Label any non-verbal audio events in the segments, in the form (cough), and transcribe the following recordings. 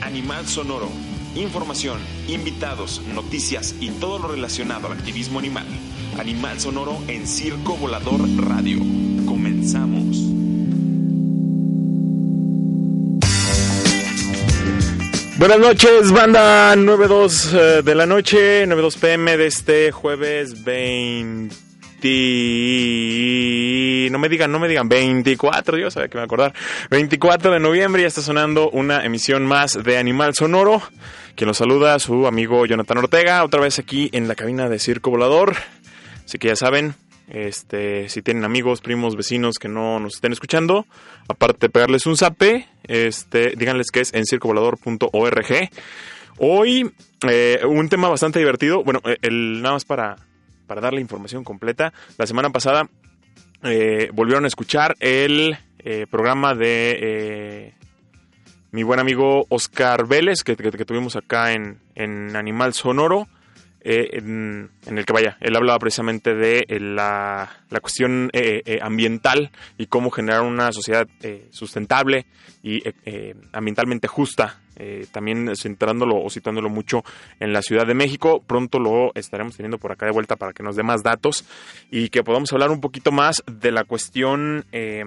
Animal Sonoro. Información, invitados, noticias y todo lo relacionado al activismo animal. Animal Sonoro en Circo Volador Radio. Comenzamos. Buenas noches, banda 92 eh, de la noche, 92 pm de este jueves 20. No me digan, no me digan 24, yo sabía que me a acordar. 24 de noviembre ya está sonando una emisión más de Animal Sonoro. Quien los saluda, su amigo Jonathan Ortega, otra vez aquí en la cabina de Circo Volador. Así que ya saben, este, si tienen amigos, primos, vecinos que no nos estén escuchando, aparte de pegarles un zape, este, díganles que es en circovolador.org. Hoy, eh, un tema bastante divertido. Bueno, eh, el, nada más para, para darle información completa. La semana pasada eh, volvieron a escuchar el eh, programa de eh, mi buen amigo Oscar Vélez, que, tuvimos acá en, en Animal Sonoro. eh, en, el que vaya, él hablaba precisamente de la, la cuestión eh, ambiental y cómo generar una sociedad sustentable y ambientalmente justa, eh, también centrándolo o citándolo mucho en la Ciudad de México. Pronto lo estaremos teniendo por acá de vuelta para que nos dé más datos y que podamos hablar un poquito más de la cuestión eh,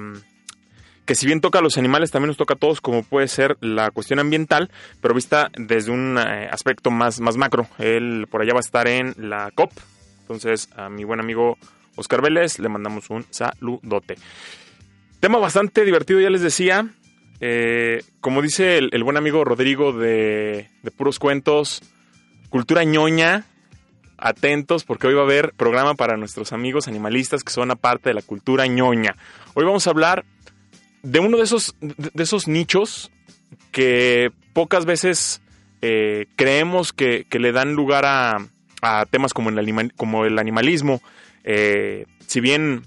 que si bien toca a los animales, también nos toca a todos, como puede ser la cuestión ambiental, pero vista desde un eh, aspecto más, más macro. Él por allá va a estar en la COP. Entonces, a mi buen amigo Oscar Vélez le mandamos un saludote. Tema bastante divertido, ya les decía. Eh, como dice el, buen amigo Rodrigo de, de Puros Cuentos, cultura ñoña, atentos porque hoy va a haber programa para nuestros amigos animalistas que son aparte de la cultura ñoña. Hoy vamos a hablar de uno de esos, de esos nichos que pocas veces eh, creemos que, le dan lugar a, temas como el, animalismo. Eh, si bien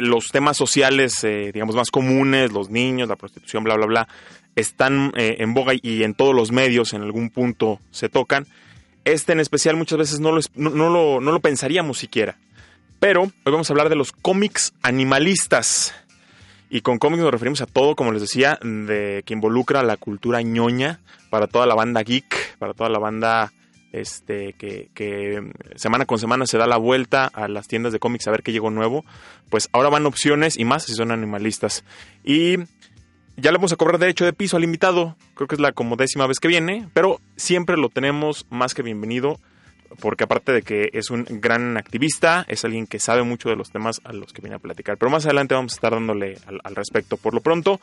los temas sociales, eh, digamos, más comunes, los niños, la prostitución, bla, bla, bla, están eh, en boga y en todos los medios en algún punto se tocan. Este en especial muchas veces no lo, no lo, no lo pensaríamos siquiera. Pero hoy vamos a hablar de los cómics animalistas. Y con cómics nos referimos a todo, como les decía, de que involucra la cultura ñoña para toda la banda geek, para toda la banda este que, semana con semana se da la vuelta a las tiendas de cómics a ver qué llegó nuevo. Pues ahora van opciones y más si son animalistas. Y ya le vamos a cobrar derecho de piso al invitado. Creo que es la como décima vez que viene, pero siempre lo tenemos más que bienvenido porque aparte de que es un gran activista, es alguien que sabe mucho de los temas a los que viene a platicar. Pero más adelante vamos a estar dándole al respecto. Por lo pronto,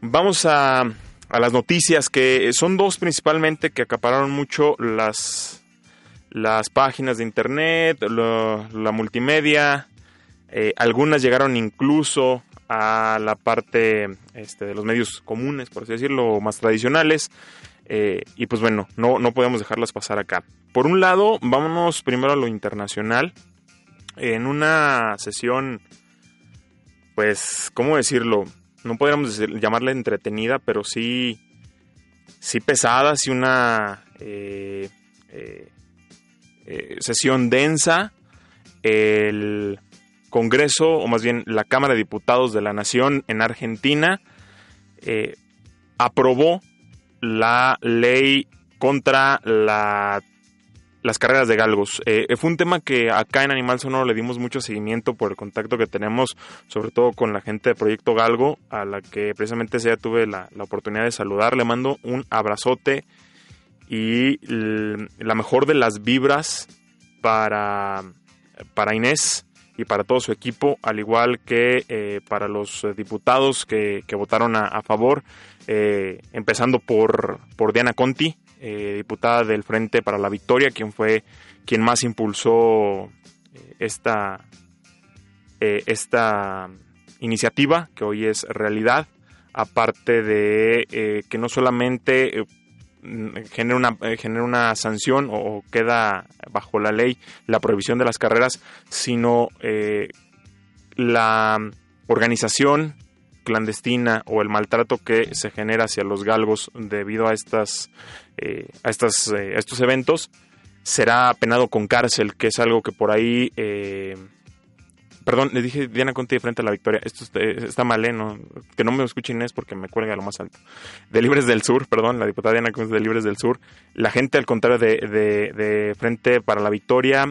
vamos a, a las noticias, que son dos principalmente que acapararon mucho las, las páginas de internet, la multimedia. Eh, algunas llegaron incluso a la parte este, de los medios comunes, por así decirlo, más tradicionales. Eh, y pues bueno, no, no podemos dejarlas pasar acá. Por un lado, vámonos primero a lo internacional. En una sesión, pues, ¿cómo decirlo? No podríamos decir- llamarla entretenida, pero sí, sí pesada, sí una eh, eh, eh, sesión densa. El Congreso, o más bien la Cámara de Diputados de la Nación en Argentina, aprobó la ley contra la- las carreras de galgos. Eh, fue un tema que acá en Animal Sonoro le dimos mucho seguimiento por el contacto que tenemos, sobre todo con la gente de Proyecto Galgo, a la que precisamente día tuve la, la oportunidad de saludar. Le mando un abrazote y la mejor de las vibras para, para Inés y para todo su equipo, al igual que eh, para los eh, diputados que, que votaron a, a favor, eh, empezando por, por Diana Conti, eh, diputada del Frente para la Victoria, quien fue quien más impulsó eh, esta, eh, esta iniciativa que hoy es realidad, aparte de eh, que no solamente genera una, genera una sanción o, queda bajo la ley la prohibición de las carreras, sino la organización clandestina o el maltrato que se genera hacia los galgos debido a estas eh, a estas eh, estos eventos será penado con cárcel que es algo que por ahí eh, perdón, le dije Diana Conti de frente a la victoria. Esto está, mal, ¿eh? que no me escuchen es porque me cuelga lo más alto. De Libres del Sur, perdón, la diputada Diana Conti de Libres del Sur. La gente, al contrario de, de, frente para la victoria,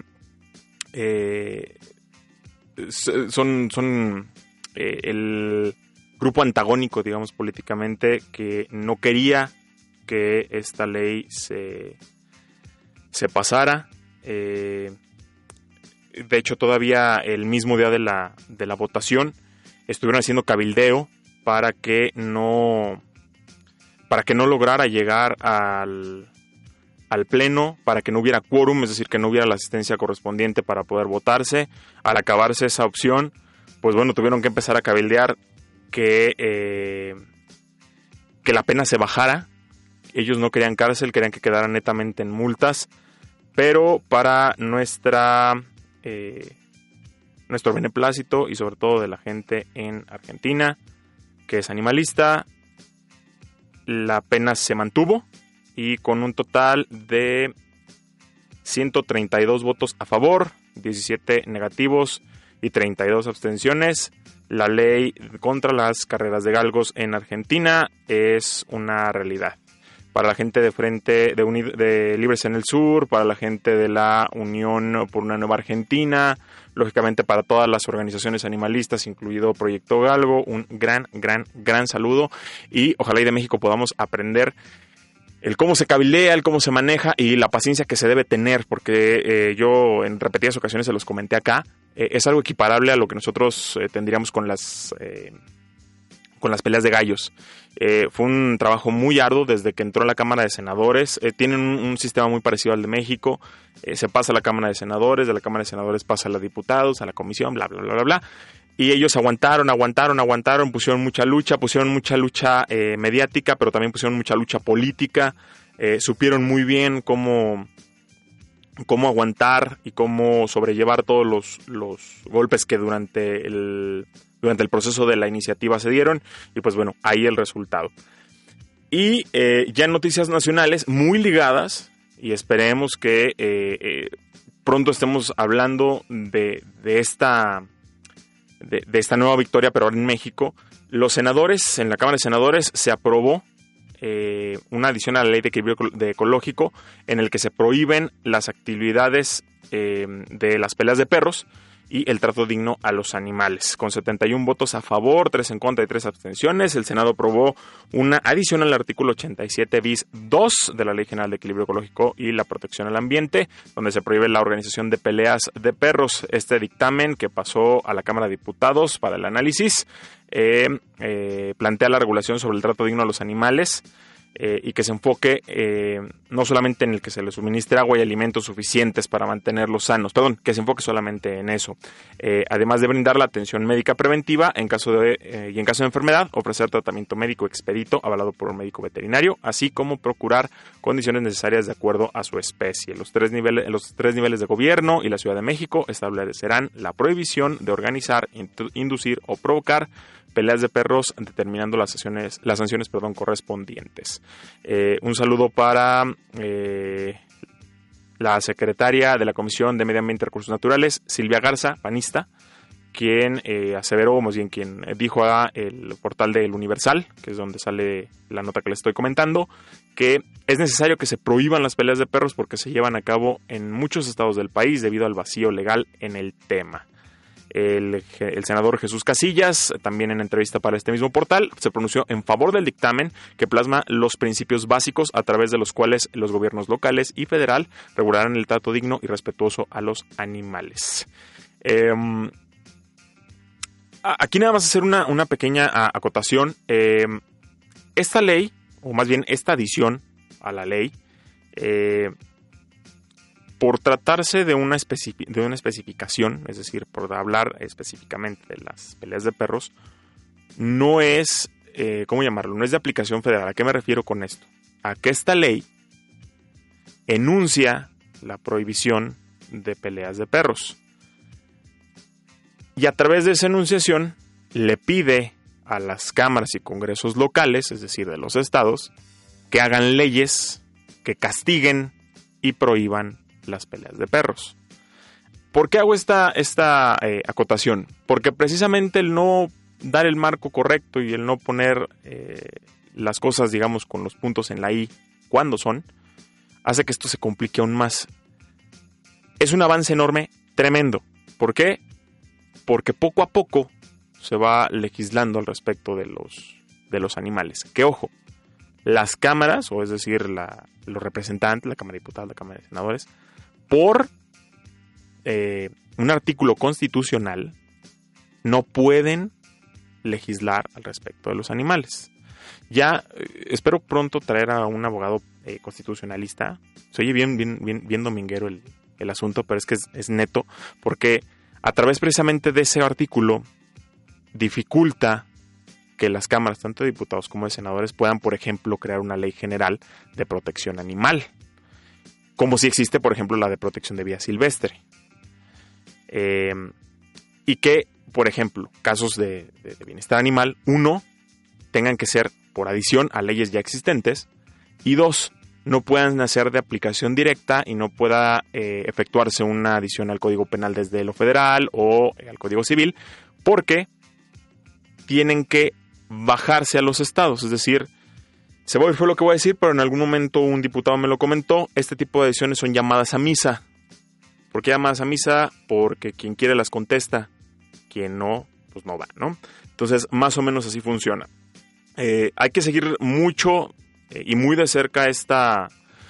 son, son el grupo antagónico, digamos, políticamente, que no quería que esta ley se, se pasara. Eh, de hecho, todavía el mismo día de la, de la votación estuvieron haciendo cabildeo para que no para que no lograra llegar al, al pleno, para que no hubiera quórum, es decir, que no hubiera la asistencia correspondiente para poder votarse. Al acabarse esa opción, pues bueno, tuvieron que empezar a cabildear que, eh, que la pena se bajara. Ellos no querían cárcel, querían que quedara netamente en multas, pero para nuestra eh, nuestro beneplácito y sobre todo de la gente en Argentina que es animalista. La pena se mantuvo y con un total de 132 votos a favor, 17 negativos y 32 abstenciones. La ley contra las carreras de galgos en Argentina es una realidad para la gente de Frente de, Libres en el Sur, para la gente de la Unión por una Nueva Argentina, lógicamente para todas las organizaciones animalistas, incluido Proyecto Galgo, un gran, gran, gran saludo y ojalá y de México podamos aprender el cómo se cabildea, el cómo se maneja y la paciencia que se debe tener, porque eh, yo en repetidas ocasiones se los comenté acá, eh, es algo equiparable a lo que nosotros eh, tendríamos con las con las peleas de gallos. Eh, fue un trabajo muy arduo desde que entró a la Cámara de Senadores. Eh, tienen un, sistema muy parecido al de México. Eh, se pasa a la Cámara de Senadores, de la Cámara de Senadores pasa a los diputados, a la comisión, bla, bla, bla, bla, bla. Y ellos aguantaron, aguantaron, aguantaron, pusieron mucha lucha, pusieron mucha lucha mediática, pero también pusieron mucha lucha política. supieron muy bien cómo, cómo aguantar y cómo sobrellevar todos los, los golpes que durante el durante el proceso de la iniciativa se dieron y pues bueno, ahí el resultado. Y eh, ya en noticias nacionales muy ligadas y esperemos que eh, eh, pronto estemos hablando de, esta, de, esta nueva victoria, pero ahora en México. Los senadores, en la Cámara de Senadores se aprobó una adición a la ley de equilibrio de ecológico en el que se prohíben las actividades de las peleas de perros y el trato digno a los animales. Con 71 votos a favor, 3 en contra y 3 abstenciones, el Senado aprobó una adición al artículo 87 bis 2 de la Ley General de Equilibrio Ecológico y la Protección al Ambiente, donde se prohíbe la organización de peleas de perros. Este dictamen que pasó a la Cámara de Diputados para el análisis eh, eh, plantea la regulación sobre el trato digno a los animales eh, y que se enfoque eh, no solamente en el que se les suministre agua y alimentos suficientes para mantenerlos sanos, perdón, que se enfoque solamente en eso. Eh, además de brindar la atención médica preventiva en caso de, y en caso de enfermedad, ofrecer tratamiento médico expedito avalado por un médico veterinario, así como procurar condiciones necesarias de acuerdo a su especie. Los tres niveles, los tres niveles de gobierno y la Ciudad de México establecerán la prohibición de organizar, inducir o provocar peleas de perros, determinando las sanciones, las sanciones perdón, correspondientes. Eh, un saludo para eh, la secretaria de la Comisión de Medio Ambiente y Recursos Naturales, Silvia Garza, panista, quien eh, aseveró, más bien quien dijo a el portal del Universal, que es donde sale la nota que les estoy comentando, que es necesario que se prohíban las peleas de perros porque se llevan a cabo en muchos estados del país debido al vacío legal en el tema. El, senador Jesús Casillas, también en entrevista para este mismo portal, se pronunció en favor del dictamen que plasma los principios básicos a través de los cuales los gobiernos locales y federal regularán el trato digno y respetuoso a los animales. Em, aquí nada más hacer una, una pequeña acotación. Em, esta ley, o más bien esta adición a la ley, eh, por tratarse de una, de una especificación, es decir, por hablar específicamente de las peleas de perros, no es, eh, ¿cómo llamarlo? No es de aplicación federal. ¿A qué me refiero con esto? A que esta ley enuncia la prohibición de peleas de perros. Y a través de esa enunciación le pide a las cámaras y congresos locales, es decir, de los estados, que hagan leyes que castiguen y prohíban las peleas de perros. ¿Por qué hago esta, esta eh, acotación? Porque precisamente el no dar el marco correcto y el no poner eh, las cosas, digamos, con los puntos en la I cuando son, hace que esto se complique aún más. Es un avance enorme, tremendo. ¿Por qué? Porque poco a poco se va legislando al respecto de los, de los animales. Que ojo, las cámaras, o es decir, los representantes, la Cámara de Diputados, la Cámara de Senadores, por eh, un artículo constitucional, no pueden legislar al respecto de los animales. Ya eh, espero pronto traer a un abogado eh, constitucionalista. Se oye bien, bien, bien, dominguero el, asunto, pero es que es, neto, porque a través precisamente de ese artículo dificulta que las cámaras, tanto de diputados como de senadores, puedan, por ejemplo, crear una ley general de protección animal, como si existe, por ejemplo, la de protección de vida silvestre. Eh, y que, por ejemplo, casos de, bienestar animal, uno, tengan que ser por adición a leyes ya existentes, y dos, no puedan nacer de aplicación directa y no pueda eh, efectuarse una adición al Código Penal desde lo federal o al Código Civil, porque tienen que bajarse a los estados. Es decir, se voy, fue lo que voy a decir, pero en algún momento un diputado me lo comentó, este tipo de decisiones son llamadas a misa. ¿Por qué llamadas a misa? Porque quien quiere las contesta, quien no, pues no va, ¿no? Entonces, más o menos así funciona. Eh, hay que seguir mucho eh, y muy de cerca esta,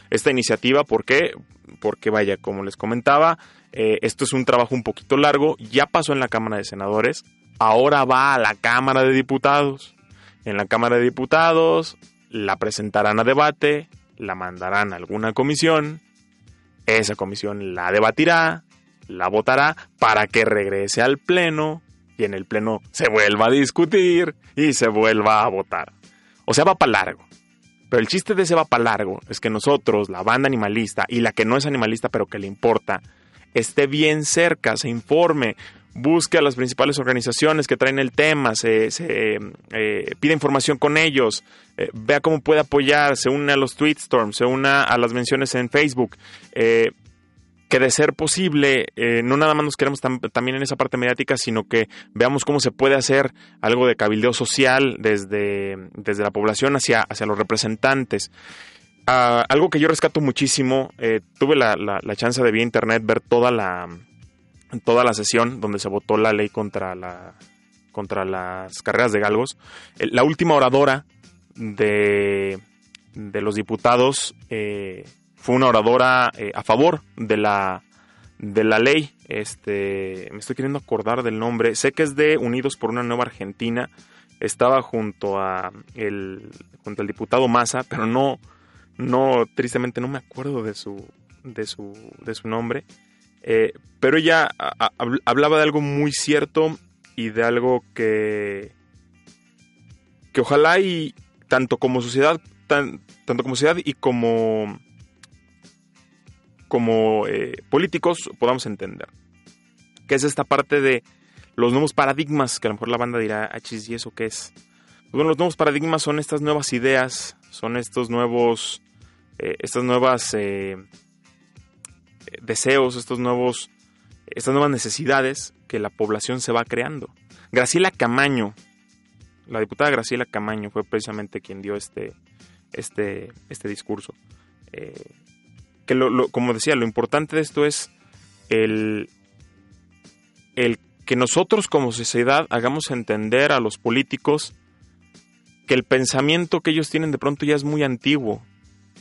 esta iniciativa. ¿Por qué? Porque vaya, como les comentaba, eh, esto es un trabajo un poquito largo, ya pasó en la Cámara de Senadores, ahora va a la Cámara de Diputados. En la Cámara de Diputados la presentarán a debate, la mandarán a alguna comisión, esa comisión la debatirá, la votará para que regrese al Pleno y en el Pleno se vuelva a discutir y se vuelva a votar. O sea, va para largo. Pero el chiste de ese va para largo es que nosotros, la banda animalista y la que no es animalista pero que le importa, esté bien cerca, se informe, busque a las principales organizaciones que traen el tema, se, eh, pide información con ellos, eh, vea cómo puede apoyar, se une a los tweetstorms, se une a las menciones en Facebook. Eh, que de ser posible, no nada más nos queremos también en esa parte mediática, sino que veamos cómo se puede hacer algo de cabildeo social desde, desde la población hacia, hacia los representantes. Ah, algo que yo rescato muchísimo, tuve la, la, chance de vía internet ver toda la, toda la sesión donde se votó la ley contra, la, contra las carreras de galgos. La última oradora de, de los diputados eh, fue una oradora eh, a favor de la, de la ley. Este, me estoy queriendo acordar del nombre. Sé que es de Unidos por una Nueva Argentina. Estaba junto a el, junto al diputado Massa, pero no, no, tristemente no me acuerdo de su, de su, de su nombre. Eh, pero ella hablaba de algo muy cierto y de algo que, que ojalá y tanto como sociedad, tanto como sociedad y como, como eh, políticos podamos entender. Que es esta parte de los nuevos paradigmas, que a lo mejor la banda dirá, achis, ¿y eso qué es? Pues bueno, los nuevos paradigmas son estas nuevas ideas, son estos nuevos, eh, estas nuevas deseos, estos nuevos, estas nuevas necesidades que la población se va creando. Graciela Camaño, la diputada Graciela Camaño fue precisamente quien dio este, este, este discurso. Eh, que lo, como decía, lo importante de esto es el, el que nosotros como sociedad hagamos entender a los políticos que el pensamiento que ellos tienen de pronto ya es muy antiguo,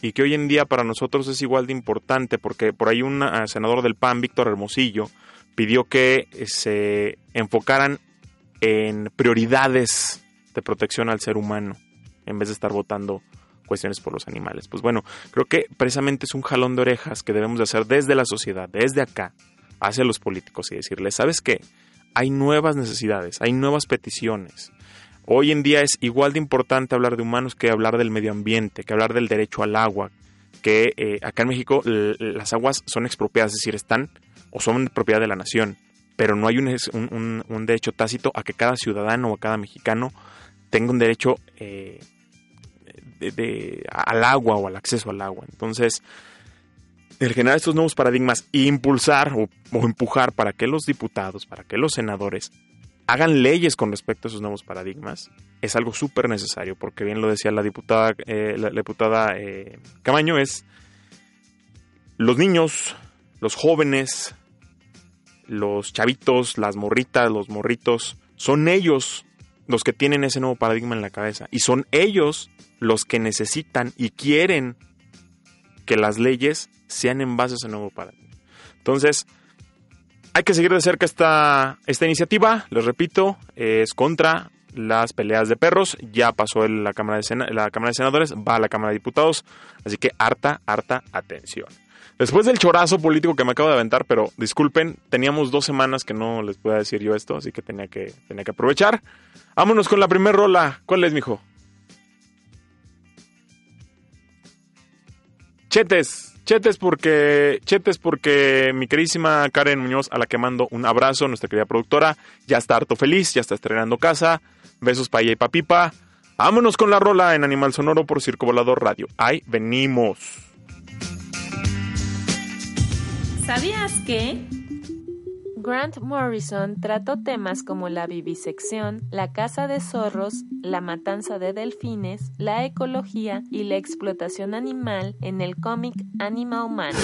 y que hoy en día para nosotros es igual de importante porque por ahí un ah, senador del PAN, Víctor Hermosillo, pidió que eh, se enfocaran en prioridades de protección al ser humano en vez de estar votando cuestiones por los animales. Pues bueno, creo que precisamente es un jalón de orejas que debemos de hacer desde la sociedad, desde acá, hacia los políticos y decirles, ¿sabes qué? Hay nuevas necesidades, hay nuevas peticiones, Hoy en día es igual de importante hablar de humanos que hablar del medio ambiente, que hablar del derecho al agua, que eh, acá en México las aguas son expropiadas, es decir, están o son propiedad de la nación, pero no hay un, derecho tácito a que cada ciudadano o a cada mexicano tenga un derecho eh, de, al agua o al acceso al agua. Entonces, el generar estos nuevos paradigmas e impulsar o empujar para que los diputados, para que los senadores hagan leyes con respecto a esos nuevos paradigmas es algo súper necesario, porque bien lo decía la diputada, eh, la, diputada eh, Camaño, es los niños, los jóvenes, los chavitos, las morritas, los morritos, son ellos los que tienen ese nuevo paradigma en la cabeza y son ellos los que necesitan y quieren que las leyes sean en base a ese nuevo paradigma. Entonces, hay que seguir de cerca esta, esta iniciativa, les repito, es contra las peleas de perros, ya pasó la Cámara, de la Cámara de Senadores, va a la Cámara de Diputados, así que harta, harta atención. Después del chorazo político que me acabo de aventar, pero disculpen, teníamos dos semanas que no les pueda decir yo esto, así que tenía que, tenía que aprovechar. Vámonos con la primera rola. ¿Cuál es, mijo? Chetes, Chetes porque, chetes porque mi queridísima Karen Muñoz, a la que mando un abrazo, nuestra querida productora, ya está harto feliz, ya está estrenando casa. Besos para ella y pa' pipa. Vámonos con la rola en Animal Sonoro por Circo Volador Radio. Ahí venimos. ¿Sabías que? Grant Morrison trató temas como la vivisección, la caza de zorros, la matanza de delfines, la ecología y la explotación animal en el cómic Animal Man.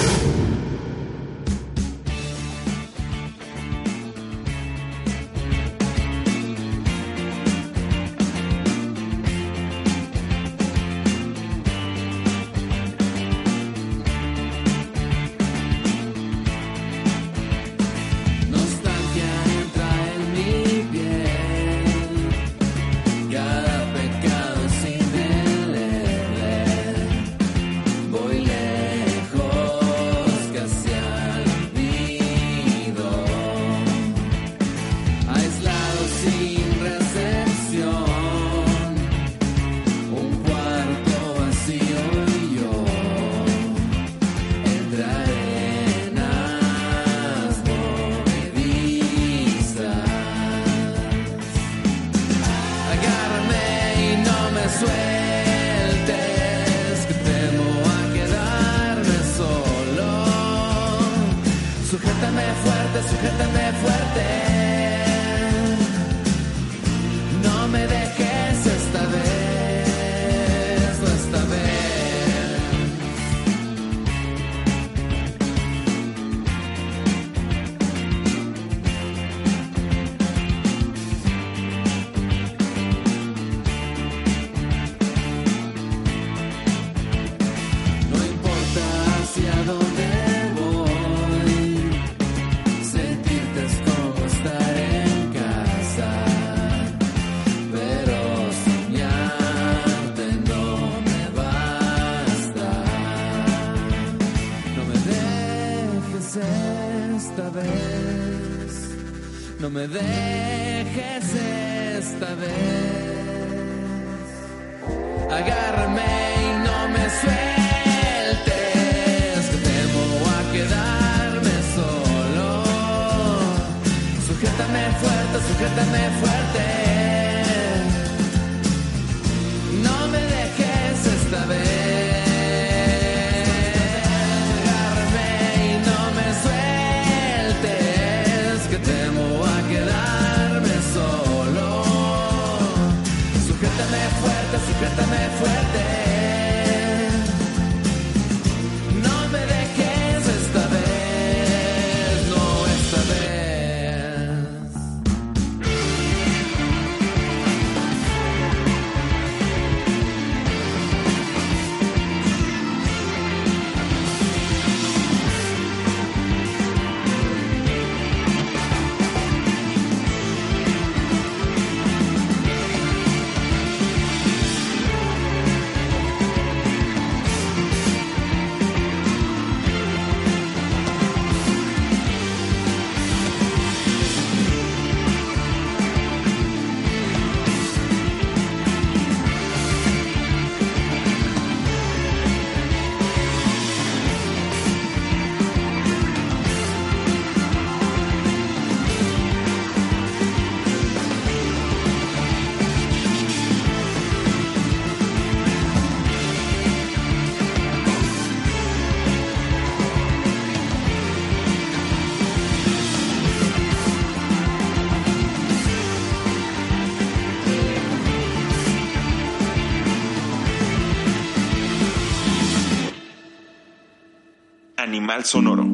Animal Sonoro.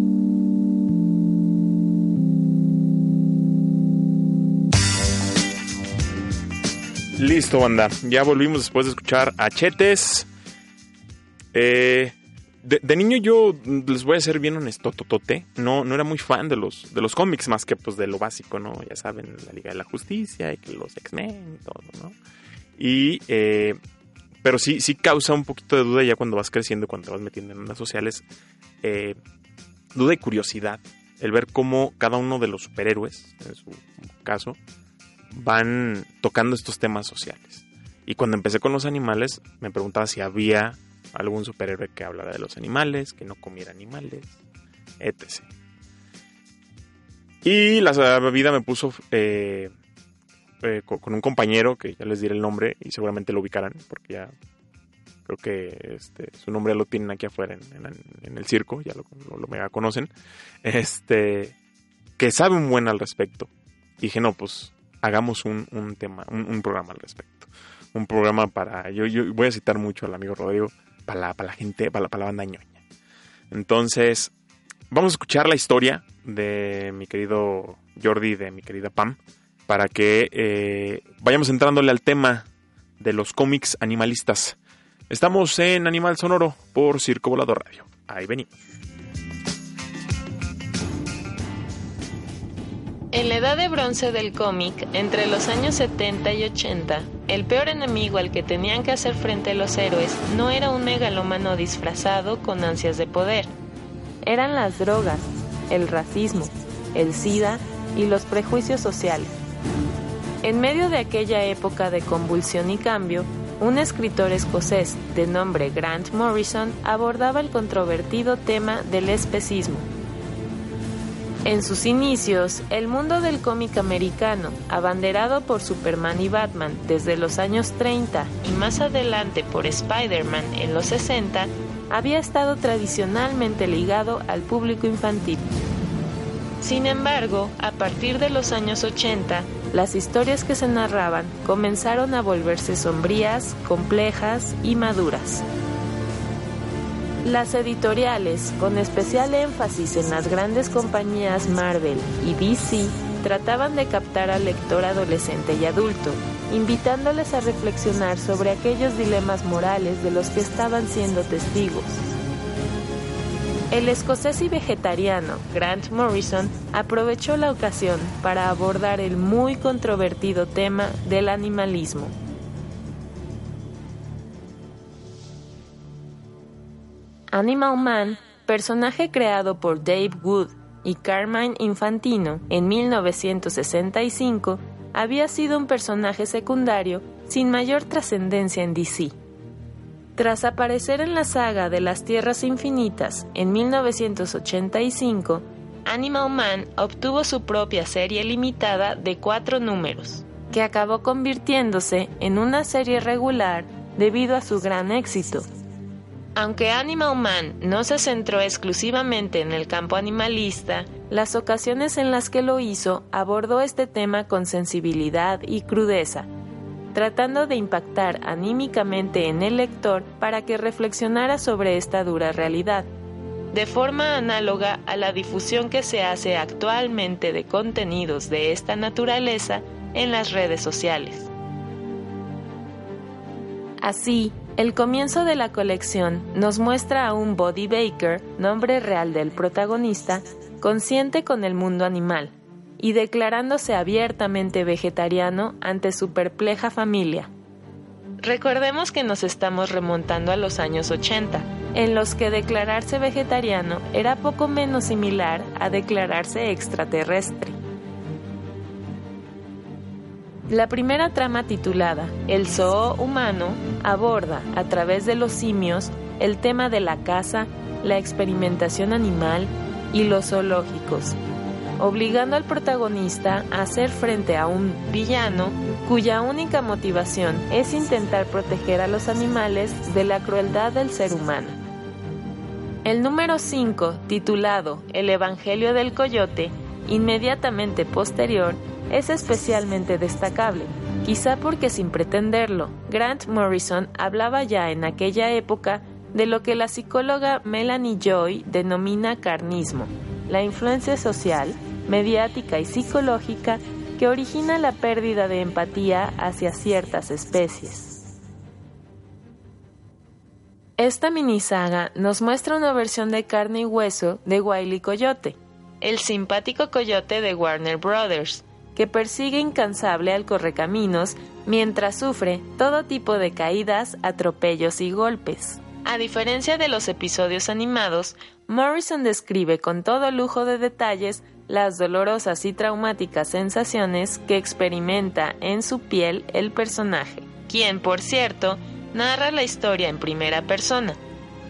Listo, banda. Ya volvimos después de escuchar a Chetes. Eh, de, niño yo les voy a ser bien honesto, totote. No, no era muy fan de los, de los cómics más que pues de lo básico, ¿no? Ya saben, la Liga de la Justicia y los X-Men y todo, ¿no? Y, eh, pero sí, sí causa un poquito de duda ya cuando vas creciendo, cuando te vas metiendo en redes sociales. Eh, duda y curiosidad. El ver cómo cada uno de los superhéroes, en su caso, van tocando estos temas sociales. Y cuando empecé con los animales, me preguntaba si había algún superhéroe que hablara de los animales, que no comiera animales, etc. Y la vida me puso eh, eh, con un compañero, que ya les diré el nombre y seguramente lo ubicarán, porque ya creo que este, su nombre lo tienen aquí afuera en, el circo, ya lo, lo, mega conocen, este, que sabe un buen al respecto. Dije, no, pues hagamos un, tema, un, programa al respecto. Un programa para, yo, yo voy a citar mucho al amigo Rodrigo, para la, para la gente, para la, para la banda ñoña. Entonces, vamos a escuchar la historia de mi querido Jordi, de mi querida Pam, para que eh, vayamos entrándole al tema de los cómics animalistas. Estamos en Animal Sonoro por Circo Volador Radio. Ahí venimos. En la edad de bronce del cómic, entre los años 70 y 80, el peor enemigo al que tenían que hacer frente los héroes no era un megalómano disfrazado con ansias de poder. Eran las drogas, el racismo, el SIDA y los prejuicios sociales. En medio de aquella época de convulsión y cambio, un escritor escocés de nombre Grant Morrison abordaba el controvertido tema del especismo en sus inicios, el mundo del cómic americano, abanderado por Superman y Batman desde los años 30 y más adelante por Spider-Man en los 60, había estado tradicionalmente ligado al público infantil. Sin embargo, a partir de los años 80, las historias que se narraban comenzaron a volverse sombrías, complejas y maduras. Las editoriales, con especial énfasis en las grandes compañías Marvel y DC, trataban de captar al lector adolescente y adulto, invitándoles a reflexionar sobre aquellos dilemas morales de los que estaban siendo testigos. El escocés y vegetariano Grant Morrison aprovechó la ocasión para abordar el muy controvertido tema del animalismo. Animal Man, personaje creado por Dave Wood y Carmine Infantino en 1965, había sido un personaje secundario sin mayor trascendencia en DC. Tras aparecer en la saga de las Tierras Infinitas en 1985, Animal Man obtuvo su propia serie limitada de cuatro números, que acabó convirtiéndose en una serie regular debido a su gran éxito. Aunque Animal Man no se centró exclusivamente en el campo animalista, las ocasiones en las que lo hizo abordó este tema con sensibilidad y crudeza, tratando de impactar anímicamente en el lector para que reflexionara sobre esta dura realidad, de forma análoga a la difusión que se hace actualmente de contenidos de esta naturaleza en las redes sociales. Así, el comienzo de la colección nos muestra a un Body Baker, nombre real del protagonista, consciente con el mundo animal y declarándose abiertamente vegetariano ante su perpleja familia. Recordemos que nos estamos remontando a los años 80, en los que declararse vegetariano era poco menos similar a declararse extraterrestre. La primera trama titulada El Zoo Humano aborda, a través de los simios, el tema de la caza, la experimentación animal y los zoológicos, obligando al protagonista a hacer frente a un villano cuya única motivación es intentar proteger a los animales de la crueldad del ser humano. El número 5, titulado El Evangelio del Coyote, inmediatamente posterior, es especialmente destacable, quizá porque sin pretenderlo, Grant Morrison hablaba ya en aquella época de lo que la psicóloga Melanie Joy denomina carnismo, la influencia social, mediática y psicológica que origina la pérdida de empatía hacia ciertas especies. Esta minisaga nos muestra una versión de carne y hueso de Wiley Coyote, el simpático coyote de Warner Brothers, que persigue incansable al correcaminos mientras sufre todo tipo de caídas, atropellos y golpes. A diferencia de los episodios animados, Morrison describe con todo lujo de detalles las dolorosas y traumáticas sensaciones que experimenta en su piel el personaje, quien, por cierto, narra la historia en primera persona,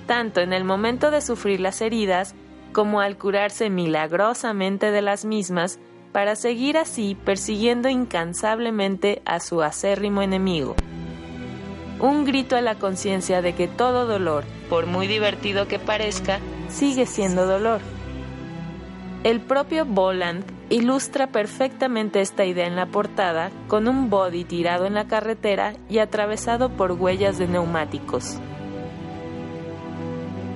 tanto en el momento de sufrir las heridas como al curarse milagrosamente de las mismas para seguir así persiguiendo incansablemente a su acérrimo enemigo. Un grito a la conciencia de que todo dolor, por muy divertido que parezca, sigue siendo dolor. El propio Boland ilustra perfectamente esta idea en la portada con un body tirado en la carretera y atravesado por huellas de neumáticos.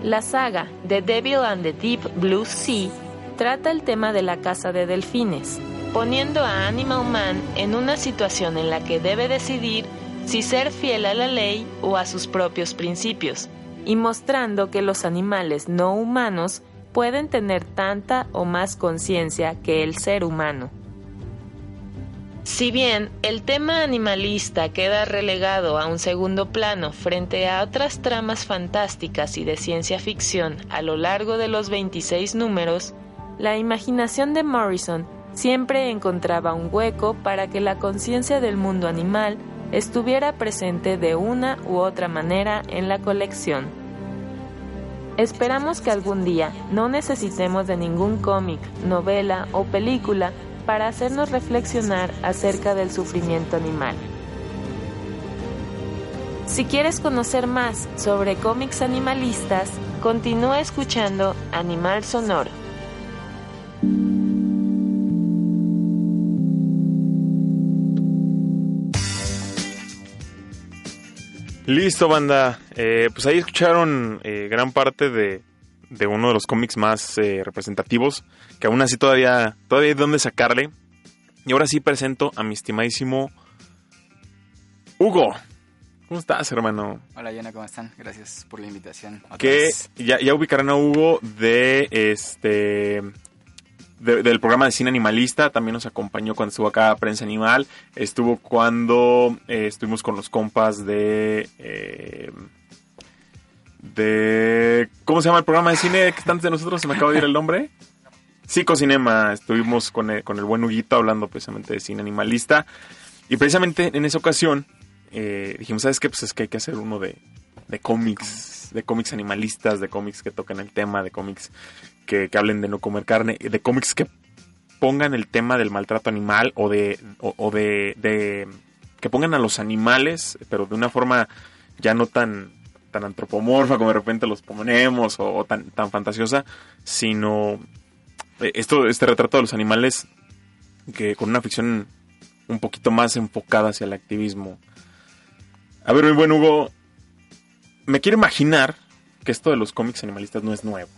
La saga The Devil and the Deep Blue Sea trata el tema de la caza de delfines, poniendo a Animal Man en una situación en la que debe decidir si ser fiel a la ley o a sus propios principios, y mostrando que los animales no humanos pueden tener tanta o más conciencia que el ser humano. Si bien el tema animalista queda relegado a un segundo plano frente a otras tramas fantásticas y de ciencia ficción a lo largo de los 26 números, la imaginación de Morrison siempre encontraba un hueco para que la conciencia del mundo animal estuviera presente de una u otra manera en la colección. Esperamos que algún día no necesitemos de ningún cómic, novela o película para hacernos reflexionar acerca del sufrimiento animal. Si quieres conocer más sobre cómics animalistas, continúa escuchando Animal Sonoro. Listo, banda. Eh, pues ahí escucharon eh, gran parte de, de, uno de los cómics más eh, representativos, que aún así todavía, todavía hay dónde sacarle. Y ahora sí presento a mi estimadísimo Hugo. ¿Cómo estás, hermano? Hola, Yana, ¿cómo están? Gracias por la invitación. Que ya, ya ubicarán a Hugo de este del programa de cine animalista, también nos acompañó cuando estuvo acá Prensa Animal, estuvo cuando eh, estuvimos con los compas de... Eh, de... ¿Cómo se llama el programa de cine que está antes de nosotros? Se me acaba de ir el nombre. Cinema, estuvimos con el, con el buen Huguito hablando precisamente de cine animalista. Y precisamente en esa ocasión eh, dijimos, ¿sabes qué? Pues es que hay que hacer uno de, de cómics, de cómics animalistas, de cómics que toquen el tema, de cómics que, hablen de no comer carne, de cómics que pongan el tema del maltrato animal o de, o, de, que pongan a los animales, pero de una forma ya no tan, tan antropomorfa como de repente los ponemos o, tan, tan fantasiosa, sino eh, esto, este retrato de los animales que con una ficción un poquito más enfocada hacia el activismo. A ver, mi buen Hugo, me quiero imaginar que esto de los cómics animalistas no es nuevo.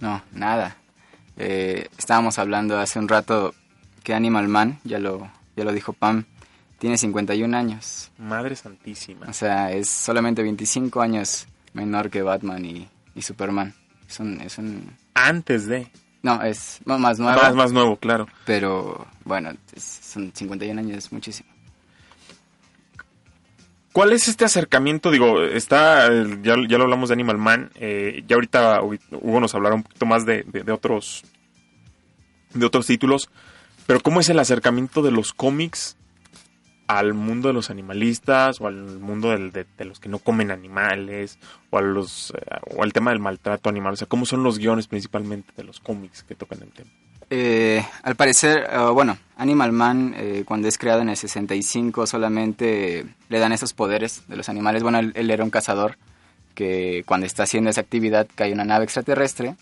No, nada. Eh, estábamos hablando hace un rato que Animal Man, ya lo, ya lo dijo Pam, tiene 51 años. Madre santísima. O sea, es solamente 25 años menor que Batman y, Superman. Es un, es un... Antes de... No, es más nuevo. Más, más nuevo, claro. Pero bueno, son 51 años, es muchísimo. ¿Cuál es este acercamiento? Digo, está, ya, ya lo hablamos de Animal Man, eh, ya ahorita Hugo nos hablará un poquito más de, otros de otros títulos, pero ¿cómo es el acercamiento de los cómics al mundo de los animalistas o al mundo de, los que no comen animales o, a los, eh, o al tema del maltrato animal? O sea, ¿cómo son los guiones principalmente de los cómics que tocan el tema? Eh, al parecer, eh, bueno, Animal Man, eh, cuando es creado en el 65, solamente le dan esos poderes de los animales. Bueno, él, era un cazador que cuando está haciendo esa actividad cae una nave extraterrestre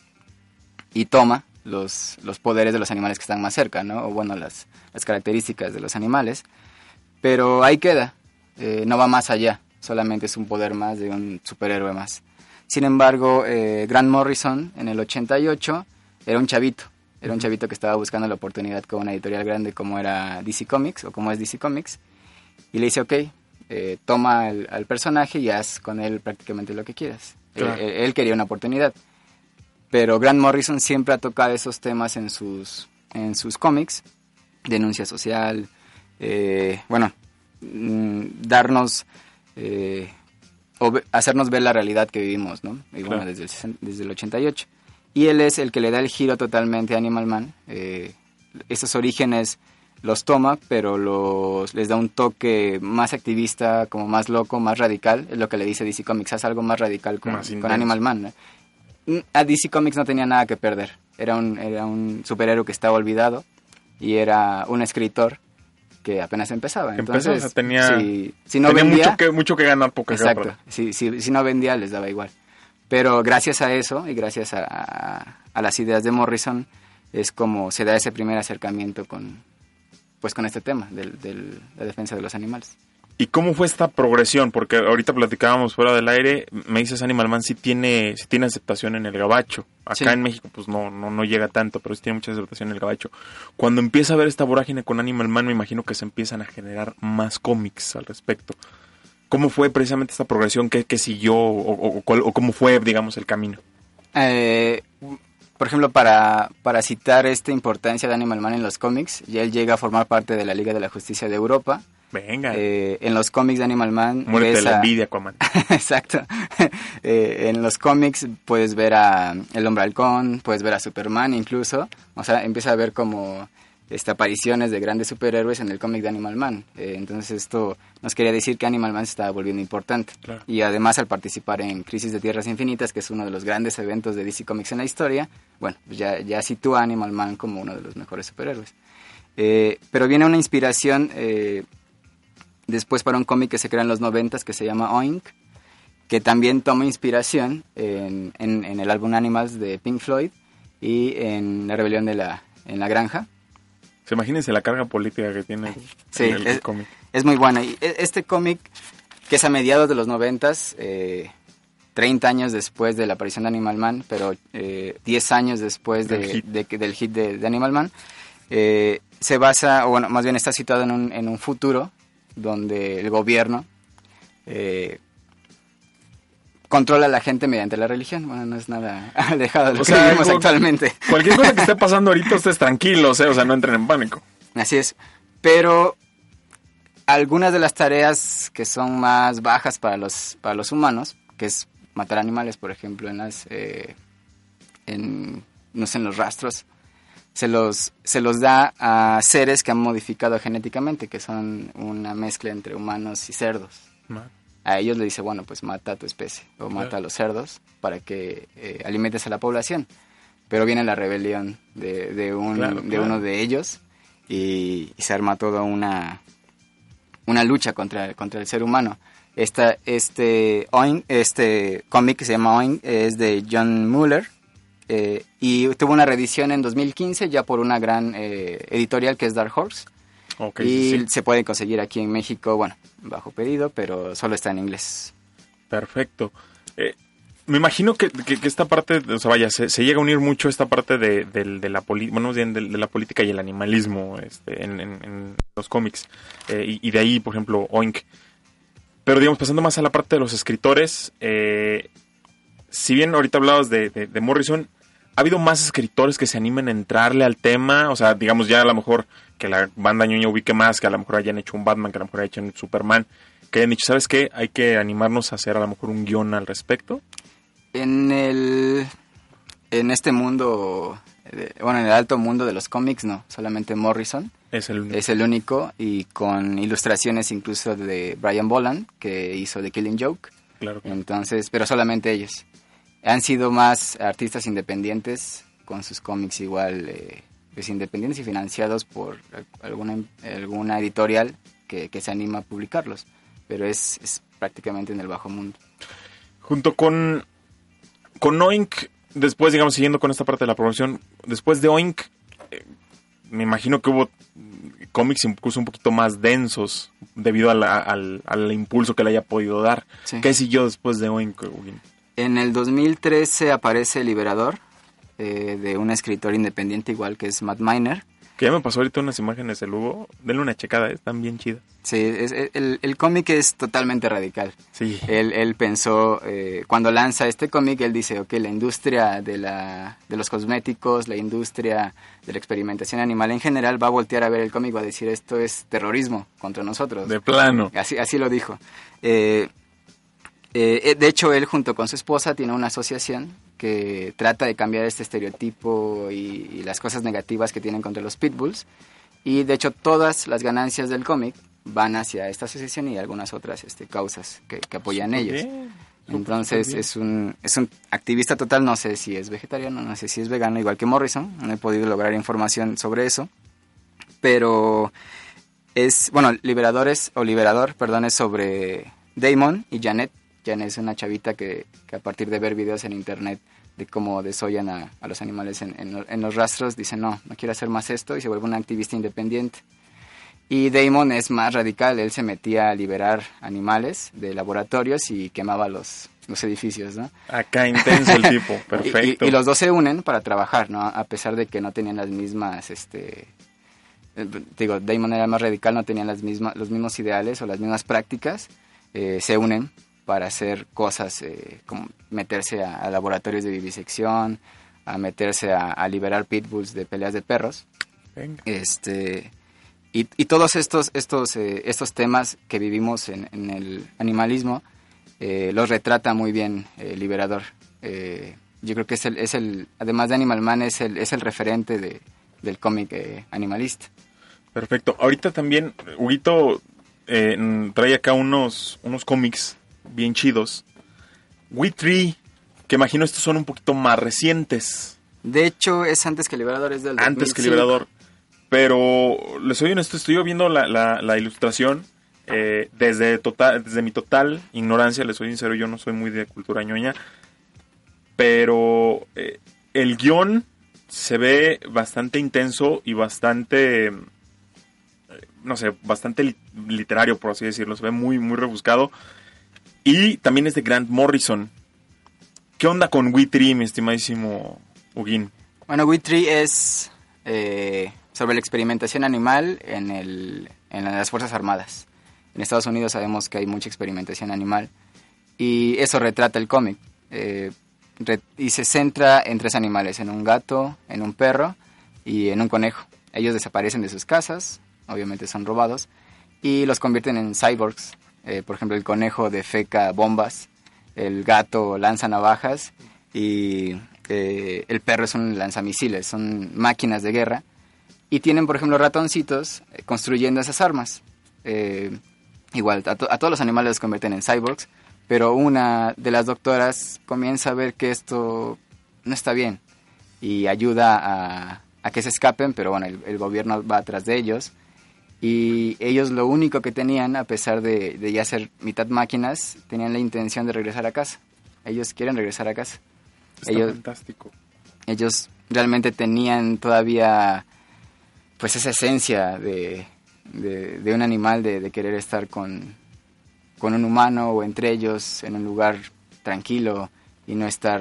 y toma los, los poderes de los animales que están más cerca, ¿no? O bueno, las, las características de los animales. Pero ahí queda, no va más allá, solamente es un poder más de un superhéroe más. Sin embargo, eh, Grant Morrison en el 88 era un chavito. Era un chavito que estaba buscando la oportunidad con una editorial grande como era DC Comics o como es DC Comics. Y le dice, ok, eh, toma al personaje y haz con él prácticamente lo que quieras. Claro. Él quería una oportunidad. Pero Grant Morrison siempre ha tocado esos temas en sus, en sus cómics. Denuncia social, eh, bueno, mm, darnos, eh, o hacernos ver la realidad que vivimos, ¿no? Y bueno, Claro. desde el, desde el 88. Y él es el que le da el giro totalmente a Animal Man. Eh, esos orígenes los toma, pero los, les da un toque más activista, como más loco, más radical. Es lo que le dice DC Comics, haz algo más radical con, Más con intenso. Animal Man. Mm, A DC Comics no tenía nada que perder. Era un, era un superhéroe que estaba olvidado y era un escritor que apenas empezaba. Que empezó, Entonces, o sea, tenía- si, si no Tenía vendía, mucho que, mucho que ganar, Exacto. perder. Si, si, si no vendía, les daba igual. Pero gracias a eso y gracias a, a- a las ideas de Morrison es como se da ese primer acercamiento con, pues con este tema de la defensa de los animales. ¿Y cómo fue esta progresión? Porque ahorita platicábamos fuera del aire, me dices Animal Man sí tiene, sí tiene aceptación en el gabacho. Acá Sí. en México pues no, no, no llega tanto, pero sí tiene mucha aceptación en el gabacho. Cuando empieza a ver esta vorágine con Animal Man, me imagino que se empiezan a generar más cómics al respecto. ¿Cómo fue precisamente esta progresión? ¿Qué, qué siguió? O, o- o cuál- o cómo fue, digamos, el camino? Eh, por ejemplo, para, para citar esta importancia de Animal Man en los cómics, ya él llega a formar parte de la Liga de la Justicia de Europa. Venga, Eh, en los cómics de Animal Man... de ves la a- (laughs) envidia, Aquaman. Exacto. (laughs) Eh, en los cómics puedes ver a El Hombre Halcón, puedes ver a Superman incluso. O sea, empieza a ver como este, apariciones de grandes superhéroes en el cómic de Animal Man. Eh, entonces esto nos quería decir que Animal Man se estaba volviendo importante. Claro. Y además al participar en Crisis de Tierras Infinitas, que es uno de los grandes eventos de DC Comics en la historia, bueno, pues ya, ya sitúa a Animal Man como uno de los mejores superhéroes. Eh, pero viene una inspiración eh, después para un cómic que se crea en los noventas que se llama Oink, que también toma inspiración en, en- en el álbum Animals de Pink Floyd y en La Rebelión de la, en la Granja. Se imagínense la carga política que tiene Sí, el, es- cómic. Es muy buena. Y e- este cómic, que es a mediados de los noventas, eh, 30 años después de la aparición de Animal Man, pero eh, 10 años después de- Del hit. de que- del hit de, de Animal Man, eh, se basa, o bueno, más bien está situado en un, en un futuro donde el gobierno eh, controla a la gente mediante la religión. Bueno, no es nada (laughs) alejado de lo O que sea, vivimos algo- actualmente. Cualquier cosa que esté (laughs) pasando ahorita, ustedes tranquilos, ¿eh? o sea, no entren en pánico. Así es. Pero algunas de las tareas que son más bajas para los, para los humanos, que es matar animales, por ejemplo, en las eh, en, no sé, en los rastros, se los, se los da a seres que han modificado genéticamente, que son una mezcla entre humanos y cerdos. A ellos le dice, bueno, pues mata a tu especie o mata Claro. a los cerdos para que eh, alimentes a la población. Pero viene la rebelión de, de, un, Claro, de claro. uno de ellos y, y se arma toda una, una lucha contra, contra el ser humano. Esta, este, Oink- este cómic que se llama Oink es de John Muller eh, y tuvo una reedición en 2015 ya por una gran eh, editorial que es Dark Horse. Y sí, se puede conseguir aquí en México, bueno, bajo pedido, pero solo está en inglés. Perfecto. Eh, me imagino que, que- que esta parte, o sea, vaya, se, se llega a unir mucho esta parte de, del- de la poli- bueno, de, de la política y el animalismo este, en, en- en los cómics. Eh, y, y de ahí, por ejemplo, Oink. Pero, digamos, pasando más a la parte de los escritores, eh, si bien ahorita hablabas de, de- de Morrison, ¿ha habido más escritores que se animen a entrarle al tema? O sea, digamos, ya a lo mejor que la banda ñoña ubique más, que a lo mejor hayan hecho un Batman, que a lo mejor hayan hecho un Superman, que hayan dicho, ¿sabes qué? Hay que animarnos a hacer a lo mejor un guion al respecto. En el en este mundo, bueno, en el alto mundo de los cómics, no, solamente Morrison Es el único. es el único y con ilustraciones incluso de Brian Boland, que hizo The Killing Joke. Claro. Entonces, pero solamente ellos. Han sido más artistas independientes con sus cómics igual, eh, pues independientes y financiados por alguna, alguna editorial que, que se anima a publicarlos. Pero es, es prácticamente en el bajo mundo. Junto con, con Oink, después, digamos, siguiendo con esta parte de la promoción, después de Oink, eh, me imagino que hubo cómics incluso un poquito más densos debido a la- al, al impulso que le haya podido dar. Sí. ¿Qué siguió después de Oink? En el 2013 aparece Liberador, eh, de un escritor independiente igual que es Matt Miner. Que ya me pasó ahorita unas imágenes del Hugo. Denle una checada, están bien chidas. Sí, es- el, el cómic es totalmente radical. Sí. Él, él pensó, eh, cuando lanza este cómic, él dice, ok, la industria de, la, de los cosméticos, la industria de la experimentación animal en general va a voltear a ver el cómic va a decir, esto es terrorismo contra nosotros. De plano. Así, así lo dijo. Eh, eh, de hecho, él junto con su esposa tiene una asociación que trata de cambiar este estereotipo y, y las cosas negativas que tienen contra los pitbulls. Y de hecho, todas las ganancias del cómic van hacia esta asociación y algunas otras este, causas que, que apoyan ellos. bien, Entonces es un, es un activista total, no sé si es vegetariano, no sé si es vegano, igual que Morrison, no he podido lograr información sobre eso, pero es, bueno, Liberadores, o Liberador, perdón, es sobre Damon y Janet. Janet es una chavita que, que a partir de ver videos en internet de cómo desollan a, a los animales en, en- en los rastros, dice no, no quiero hacer más esto y se vuelve una activista independiente. Y Damon es más radical, él se metía a liberar animales de laboratorios y quemaba los, los edificios, ¿no? Acá intenso el tipo, (laughs) perfecto. Y, y los dos se unen para trabajar, ¿no? A pesar de que no tenían las mismas, este... eh, Digo, Damon era más radical, no tenían las mismas, los mismos ideales o las mismas prácticas, eh, se unen para hacer cosas eh, como meterse a, a laboratorios de vivisección, a meterse a, a liberar pitbulls de peleas de perros. Venga. Este, y, y todos estos, estos, eh, estos temas que vivimos en, en el animalismo eh, los retrata muy bien el Liberador. Eh, yo creo que es el, es el, además de Animal Man, es el, es el referente de, del cómic eh, animalista. Perfecto. Ahorita también, Huguito eh, trae acá unos, unos cómics bien chidos. We Tree, que imagino estos son un poquito más recientes, De hecho, es antes que Liberador, es del antes que 2005. Liberador. Pero les soy honesto, estoy viendo la, la, la ilustración. eh, desde, total, desde mi total ignorancia, les soy sincero, yo no soy muy de cultura ñoña. Pero eh, el guion se ve bastante intenso y bastante, eh, no sé, bastante li- literario, por así decirlo. Se ve muy, muy rebuscado. Y también es de Grant Morrison. ¿Qué onda con We Tree, mi estimadísimo Huguín? Bueno, We Tree es eh, sobre la experimentación animal en, el, en las Fuerzas Armadas. En Estados Unidos sabemos que hay mucha experimentación animal y eso retrata el cómic. Eh, y se centra en tres animales, en un gato, en un perro y en un conejo. Ellos desaparecen de sus casas, obviamente son robados, y los convierten en cyborgs. Eh, por ejemplo, el conejo defeca bombas, el gato lanza navajas y eh, el perro es un lanzamisiles, son máquinas de guerra. Y tienen, por ejemplo, ratoncitos eh, construyendo esas armas. Eh, igual, a, to- a todos los animales los convierten en cyborgs, pero una de las doctoras comienza a ver que esto no está bien y ayuda a, a que se escapen, pero bueno, el, el gobierno va atrás de ellos. Y ellos lo único que tenían, a pesar de, de ya ser mitad máquinas, tenían la intención de regresar a casa. Ellos quieren regresar a casa. Está Ellos, fantástico. ellos realmente tenían todavía pues esa esencia de, de, de un animal, de, de querer estar con, con un humano o entre ellos en un lugar tranquilo y no estar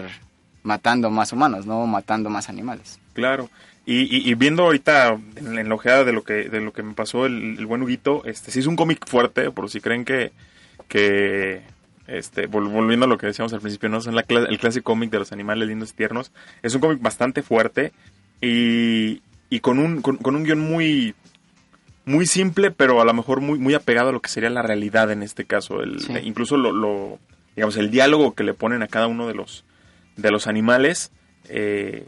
matando más humanos, no matando más animales. Claro. Y, y- y viendo ahorita en en la ojeada de lo que de lo que me pasó el, el buen Huguito, este sí es un cómic fuerte, por si creen que que este vol- volviendo a lo que decíamos al principio, no son la el clásico cómic de los animales lindos y tiernos, es un cómic bastante fuerte y, y con un con, con un guion muy muy simple, pero a lo mejor muy muy apegado a lo que sería la realidad en este caso, el, Sí. incluso lo, lo digamos el diálogo que le ponen a cada uno de los de los animales eh,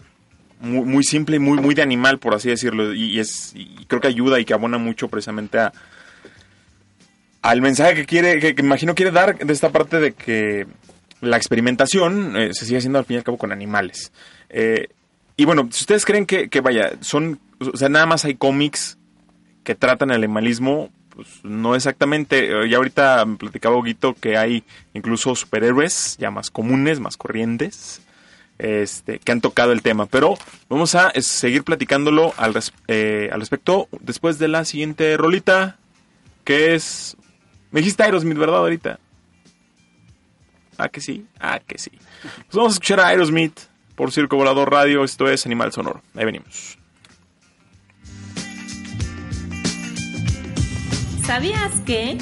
muy, muy simple y muy, muy de animal, por así decirlo. Y, es, y creo que ayuda y que abona mucho precisamente a al mensaje que quiere, que, que imagino quiere dar de esta parte de que la experimentación eh, se sigue haciendo al fin y al cabo con animales. Eh, y bueno, si ustedes creen que, que vaya, son, o sea, nada más hay cómics que tratan el animalismo, pues no exactamente. Eh, Ya ahorita me platicaba Huguito que hay incluso superhéroes ya más comunes, más corrientes, este, que han tocado el tema. Pero vamos a seguir platicándolo al, eh, al respecto después de la siguiente rolita, que es... Me dijiste Aerosmith, ¿verdad? Ahorita. Ah, que sí, ah, que sí. Pues vamos a escuchar a Aerosmith por Circo Volador Radio. Esto es Animal Sonoro. Ahí venimos. ¿Sabías que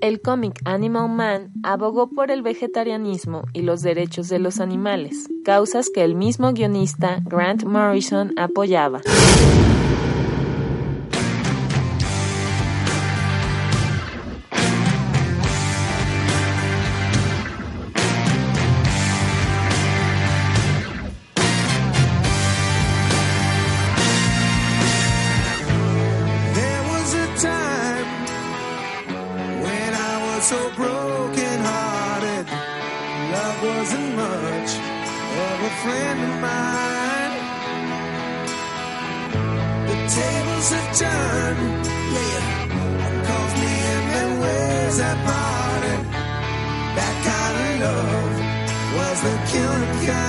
el cómic Animal Man abogó por el vegetarianismo y los derechos de los animales, causas que el mismo guionista Grant Morrison apoyaba. was that party, that kind of love was the killing kind.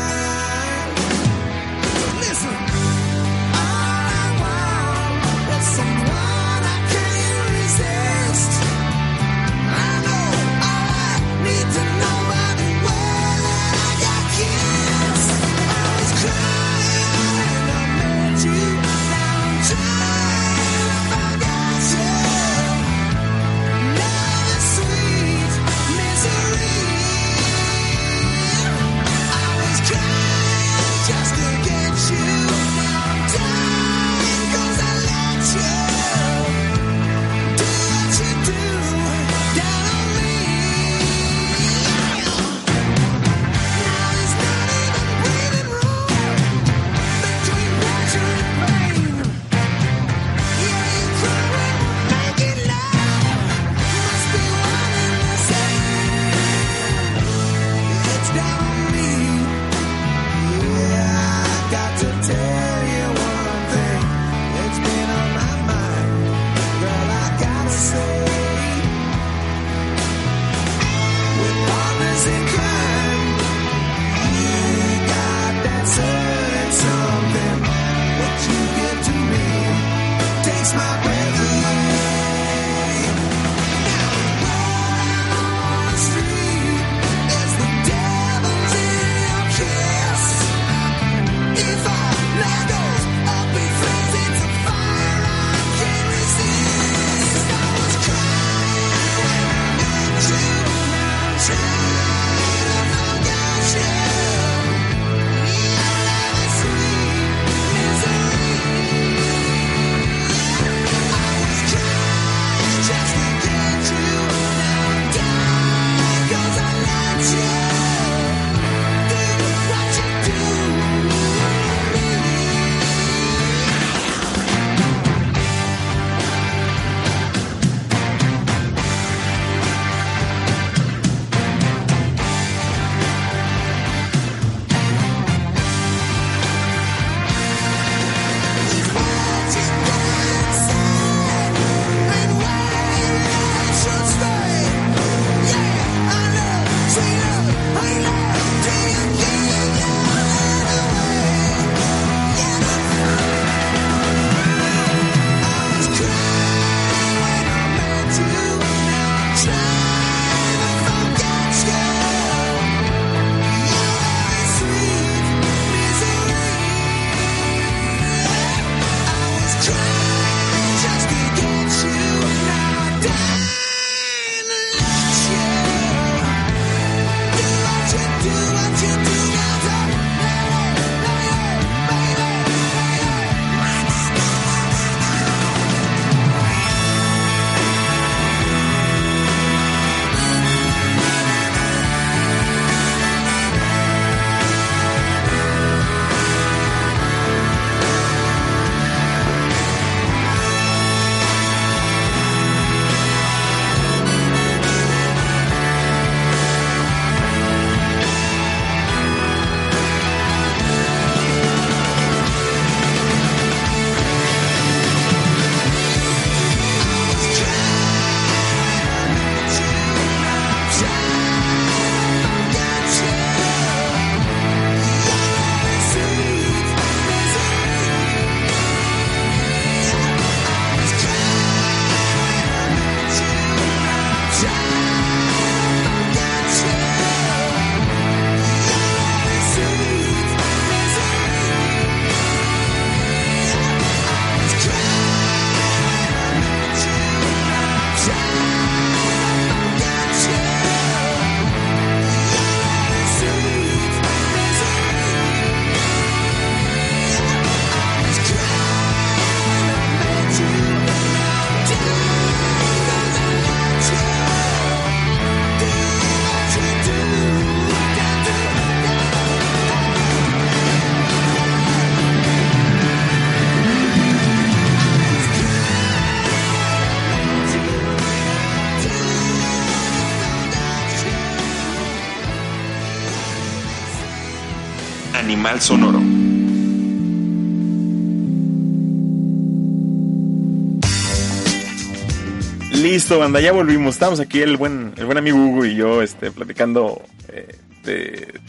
Listo, banda, ya volvimos. Estamos aquí el buen, el buen amigo Hugo y yo este, platicando eh, de,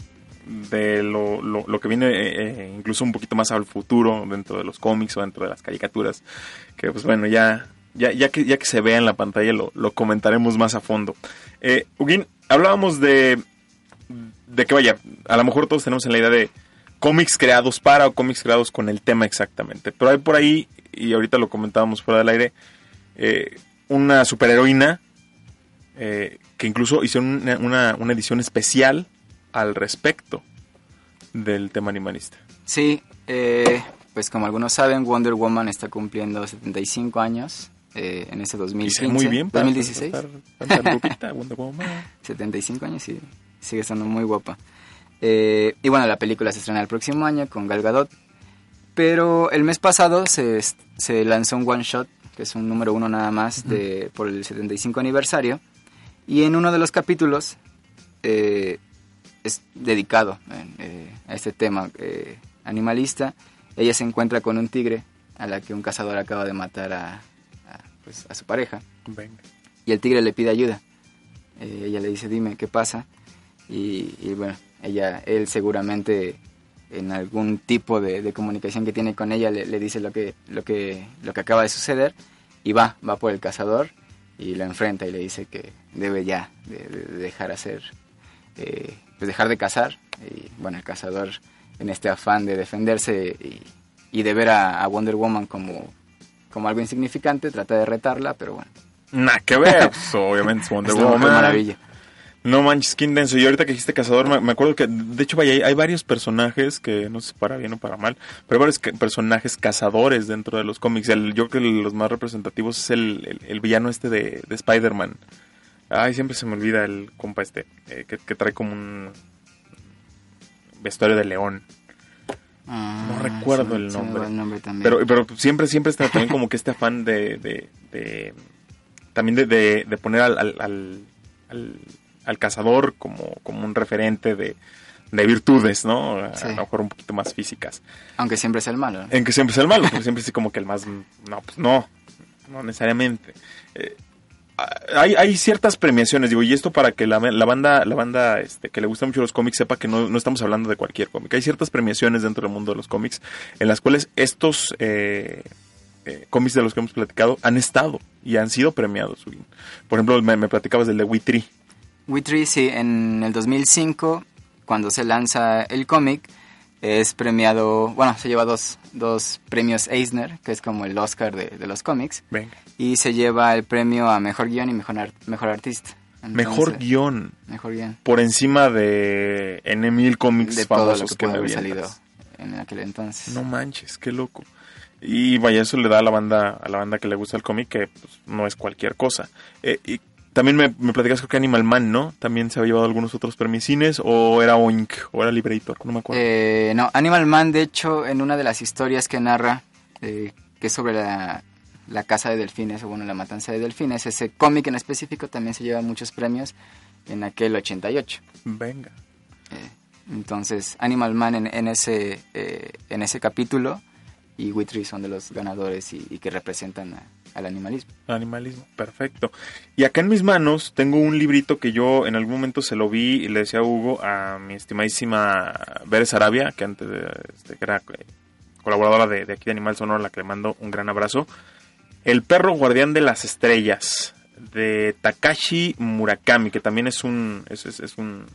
de lo, lo- lo que viene eh, eh, incluso un poquito más al futuro dentro de los cómics o dentro de las caricaturas. Que pues bueno, ya, ya, ya, que, ya que se vea en la pantalla lo, lo comentaremos más a fondo. Eh, Huguín, hablábamos de, de que vaya, a lo mejor todos tenemos en la idea de cómics creados para o cómics creados con el tema exactamente. Pero hay por ahí, y ahorita lo comentábamos fuera del aire, eh, una superheroína eh, que incluso hicieron una, una- una edición especial al respecto del tema animalista. Sí, eh, pues como algunos saben, Wonder Woman está cumpliendo 75 años eh, en este Y 2015. se ve muy bien para 2016. estar chapupita, Wonder Woman. (laughs) 75 años y sigue estando muy guapa. Eh, y bueno, la película se estrena el próximo año con Gal Gadot. Pero el mes pasado se, se lanzó un one shot, que es un número uno nada más, de, por el 75 aniversario. Y en uno de los capítulos eh, es dedicado eh, a este tema eh, animalista. Ella se encuentra con un tigre a la que un cazador acaba de matar a, a, pues, a su pareja Venga. y el tigre le pide ayuda. Eh, ella le dice, dime, ¿qué pasa? Y, y bueno, ella, él seguramente en algún tipo de, de comunicación que tiene con ella le, le dice lo que, lo, que, lo que acaba de suceder y va, va por el cazador y lo enfrenta y le dice que debe ya de, de- de dejar hacer, eh, pues dejar de cazar. Y bueno, el cazador en este afán de defenderse y, y de ver a, a Wonder Woman como, como algo insignificante, trata de retarla, pero bueno, Nada que ver, pues, obviamente es Wonder Woman. maravilla. No manches, qué intenso. Y ahorita que dijiste cazador, me, me acuerdo que, de hecho, vaya, hay, hay varios personajes que no sé si para bien o para mal, pero hay varios que- personajes cazadores dentro de los cómics. El, yo creo que los más representativos es el, el- el villano este de, de Spider-Man. Ay, siempre se me olvida el compa este, eh, que, que trae como un vestuario de león. Ah, recuerdo se me- el nombre. el. Pero, pero siempre, siempre está también como que este afán de, de, de- también de, de, de poner al, al, al, al- al cazador como, como un referente de, de virtudes, ¿no? A, Sí. a lo mejor un poquito más físicas. Aunque siempre es el malo. ¿no? En que siempre es el malo, porque siempre es como que el más, no, pues no, no necesariamente. Eh, hay, hay ciertas premiaciones, digo, y esto para que la, la banda, la banda este, que le gusta mucho los cómics sepa que no, no estamos hablando de cualquier cómic. Hay ciertas premiaciones dentro del mundo de los cómics en las cuales estos eh, eh, cómics de los que hemos platicado han estado y han sido premiados. Por ejemplo, me, me platicabas del de Witri. Witry, sí, en el 2005, cuando se lanza el cómic, es premiado, bueno, se lleva dos, dos premios Eisner, que es como el Oscar de, de los cómics, Venga. y se lleva el premio a Mejor Guión y Mejor, ar- mejor Artista. Mejor guion Mejor Guión. por encima de N mil cómics De todo lo famosos que que, puede me haber salido en aquel entonces. No manches, qué loco. Y vaya, eso le da a la banda, a la banda que le gusta el cómic que pues, no es cualquier cosa. Eh, y también me, me platicas creo que Animal Man, ¿no? También se había llevado algunos otros premios o era Oink, o era Liberator, no me acuerdo. Eh, no, Animal Man, de hecho, en una de las historias que narra, eh, que es sobre la, la caza de delfines, o bueno, la matanza de delfines, ese cómic en específico también se lleva muchos premios en aquel 88. Venga. Eh, entonces, Animal Man en, en ese, eh, en ese capítulo y Witry son de los ganadores y, y que representan a- al animalismo. Animalismo, perfecto. Y acá en mis manos tengo un librito que yo en algún momento se lo vi y le decía a Hugo, a mi estimadísima Veres Arabia, que antes de- este, que era eh, colaboradora de, de aquí de Animal Sonoro, a la que le mando un gran abrazo. El perro guardián de las estrellas, de Takashi Murakami, que también es un, es, es- es un,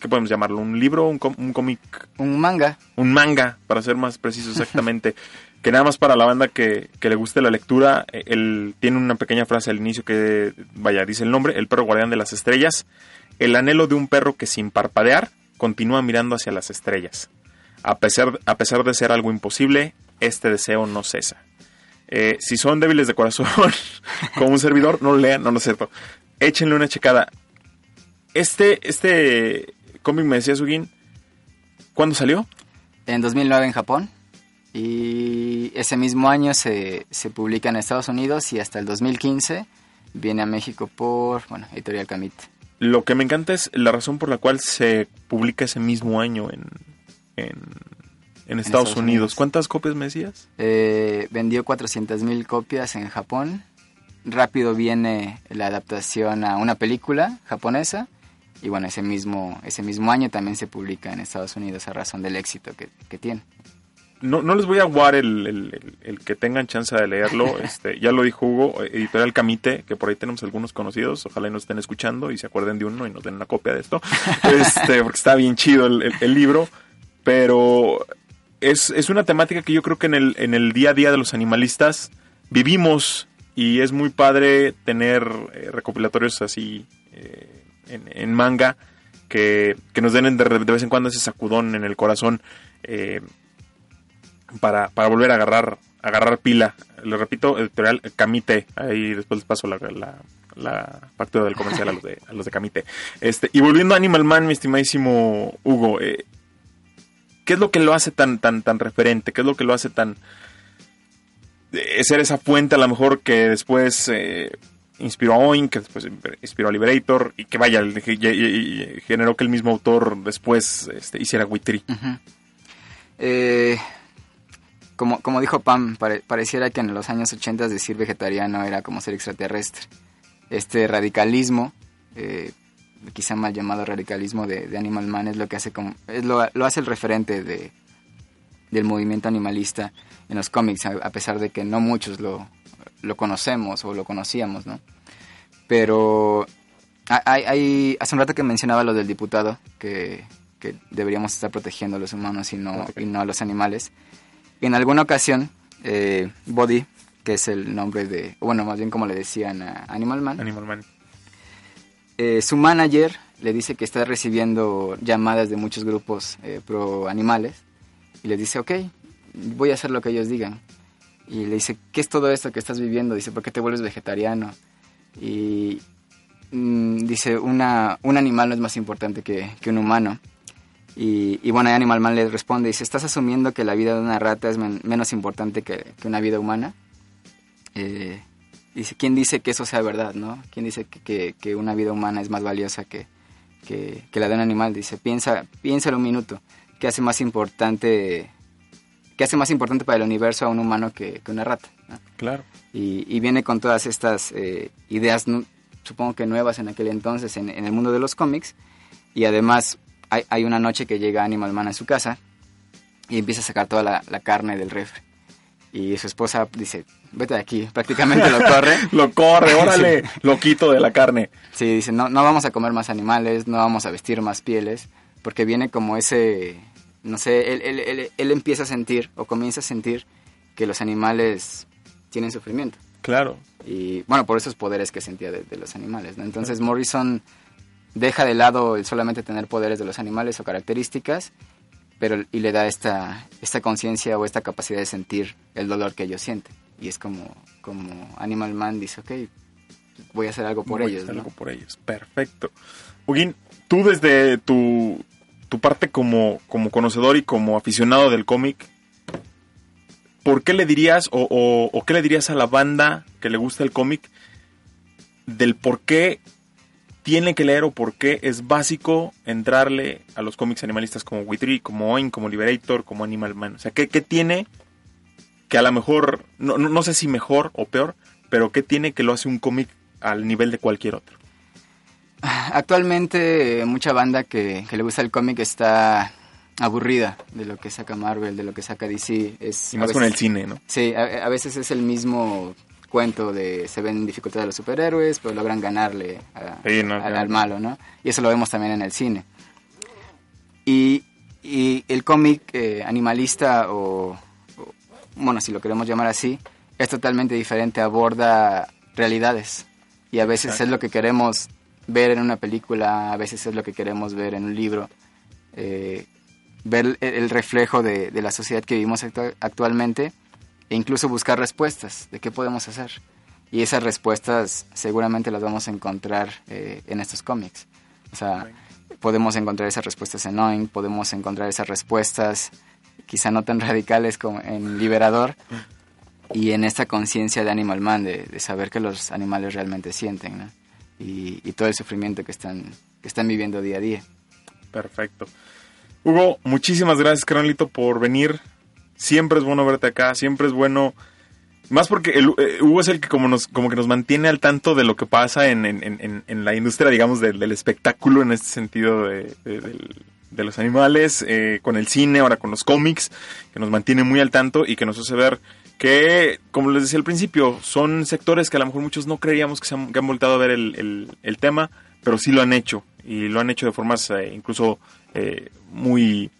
¿qué podemos llamarlo? ¿Un libro? ¿Un, com- un cómic? Un manga, un manga, para ser más preciso (laughs) exactamente, que nada más para la banda que, que le guste la lectura, eh, él tiene una pequeña frase al inicio que, vaya, dice el nombre, el perro guardián de las estrellas, el anhelo de un perro que sin parpadear continúa mirando hacia las estrellas. A pesar, a pesar de ser algo imposible, este deseo no cesa. Eh, si son débiles de corazón, (laughs) como un servidor, no lo lean, no, no es cierto. Échenle una checada. Este, este cómic me decía Sugin, ¿cuándo salió? en 2009 en Japón y ese mismo año se, se publica en Estados Unidos y hasta el 2015 viene a México por, bueno, Editorial Camite. Lo que me encanta es la razón por la cual se publica ese mismo año en, en, en Estados, Estados Unidos. Unidos. ¿Cuántas copias me decías? Eh, vendió 400.000 copias en Japón. Rápido viene la adaptación a una película japonesa. Y bueno, ese mismo, ese mismo año también se publica en Estados Unidos a razón del éxito que, que tiene. No, no les voy a aguar el, el- el- el que tengan chance de leerlo. (laughs) Este, ya lo dijo Hugo, Editorial Camite, que por ahí tenemos algunos conocidos. Ojalá y nos estén escuchando y se acuerden de uno y nos den una copia de esto. (laughs) Este, porque está bien chido el, libro. Pero es, es una temática que yo creo que en el, en el día a día de los animalistas vivimos. Y es muy padre tener eh, recopilatorios así eh, en, en manga que, que nos den de, de vez en cuando ese sacudón en el corazón. eh, para, para volver a agarrar agarrar pila. Lo repito, editorial Camite. Ahí después les paso la, la, la factura del comercial a los de, a los de Camite. Este, y volviendo a Animal Man, mi estimadísimo Hugo, eh, ¿qué es lo que lo hace tan, tan, tan referente? ¿Qué es lo que lo hace tan... eh, ser esa fuente a lo mejor que después eh, inspiró a Oink, que después inspiró a Liberator y que vaya, y- generó que el mismo autor después este, hiciera Witri. Eh, como, como dijo Pam, pare- pareciera que en los años 80 decir vegetariano era como ser extraterrestre. Este radicalismo, eh, quizá mal llamado radicalismo de, de Animal Man, es lo que hace como, es lo, lo hace el referente de, del movimiento animalista en los cómics, a, a pesar de que no muchos lo, lo conocemos o lo conocíamos, ¿no? Pero hay, hay- hay- hace un rato que mencionaba lo del diputado, que, que deberíamos estar protegiendo a los humanos y no, y no a los animales. En alguna ocasión, eh, Body, que es el nombre de, bueno, más bien como le decían a Animal Man, Animal Man. eh, su manager le dice que está recibiendo llamadas de muchos grupos eh, pro animales y le dice, ok, voy a hacer lo que ellos digan. Y le dice, ¿qué es todo esto que estás viviendo? Dice, ¿por qué te vuelves vegetariano? Y mm, dice, una, un animal no es más importante que, que un humano. Y, y bueno, Animal Man le responde, dice, ¿estás asumiendo que la vida de una rata es men- menos importante que, que una vida humana? Eh, dice, ¿quién dice que eso sea verdad, no? ¿Quién dice que, que- que una vida humana es más valiosa que, la de un animal? Dice, piensa, piénsalo un minuto, ¿qué hace más importante, qué hace más importante para el universo a un humano que, que una rata? no? Claro. y, y viene con todas estas eh, ideas, supongo que nuevas en aquel entonces en, en el mundo de los cómics. Y además hay, hay una noche que llega Animal Man a su casa y empieza a sacar toda la, la carne del refri. Y su esposa dice, vete de aquí, (laughs) prácticamente lo corre. (laughs) Lo corre, órale, (laughs) lo quito de la carne. Sí, dice, no, no vamos a comer más animales, no vamos a vestir más pieles, porque viene como ese, no sé, él, él- él- él empieza a sentir o comienza a sentir que los animales tienen sufrimiento. Claro. Y bueno, por esos poderes que sentía de, de los animales. ¿no? Entonces Morrison deja de lado el solamente tener poderes de los animales o características, pero y le da esta, esta conciencia o esta capacidad de sentir el dolor que ellos sienten. Y es como, como Animal Man dice, ok, voy a hacer algo por Voy a ellos. hacer ¿no? algo por ellos. Perfecto. Huguín, tú desde tu, tu parte como, como conocedor y como aficionado del cómic, ¿por qué le dirías o, o- o qué le dirías a la banda que le gusta el cómic del por qué tiene que leer o por qué es básico entrarle a los cómics animalistas como Witry, como Oin, como Liberator, como Animal Man? O sea, ¿qué, qué tiene que a lo mejor, no, no, no sé si mejor o peor, pero qué tiene que lo hace un cómic al nivel de cualquier otro? Actualmente eh, mucha banda que, que le gusta el cómic está aburrida de lo que saca Marvel, de lo que saca DC. Es, Y más con el cine, ¿no? Sí, a, a veces es el mismo cuento de se ven en dificultad de los superhéroes, pero logran ganarle a- Sí, no, al, claro. al malo, ¿no? Y eso lo vemos también en el cine. Y, y el cómic eh, animalista, o, o, bueno, si lo queremos llamar así, es totalmente diferente, aborda realidades. Y a veces Exacto. es lo que queremos ver en una película, a veces es lo que queremos ver en un libro. Eh, ver el, el reflejo de, de la sociedad que vivimos actu- actualmente e incluso buscar respuestas de qué podemos hacer. Y esas respuestas seguramente las vamos a encontrar eh, en estos cómics. O sea, podemos encontrar esas respuestas en Oink, podemos encontrar esas respuestas quizá no tan (laughs) radicales como en Liberador y en esta conciencia de Animal Man, de, de saber que los animales realmente sienten, ¿no? y, y todo el sufrimiento que están, que están viviendo día a día. Perfecto. Hugo, muchísimas gracias, carnalito, por venir. Siempre es bueno verte acá, siempre es bueno. Más porque el, eh, Hugo es el que como nos, como que nos mantiene al tanto de lo que pasa en, en- en- en la industria, digamos, del, del espectáculo en este sentido de, de- los animales, eh, con el cine, ahora con los cómics, que nos mantiene muy al tanto y que nos hace ver que, como les decía al principio, son sectores que a lo mejor muchos no creeríamos que, se han, que han volteado a ver el, el- el tema, pero sí lo han hecho y lo han hecho de formas eh, incluso eh, muy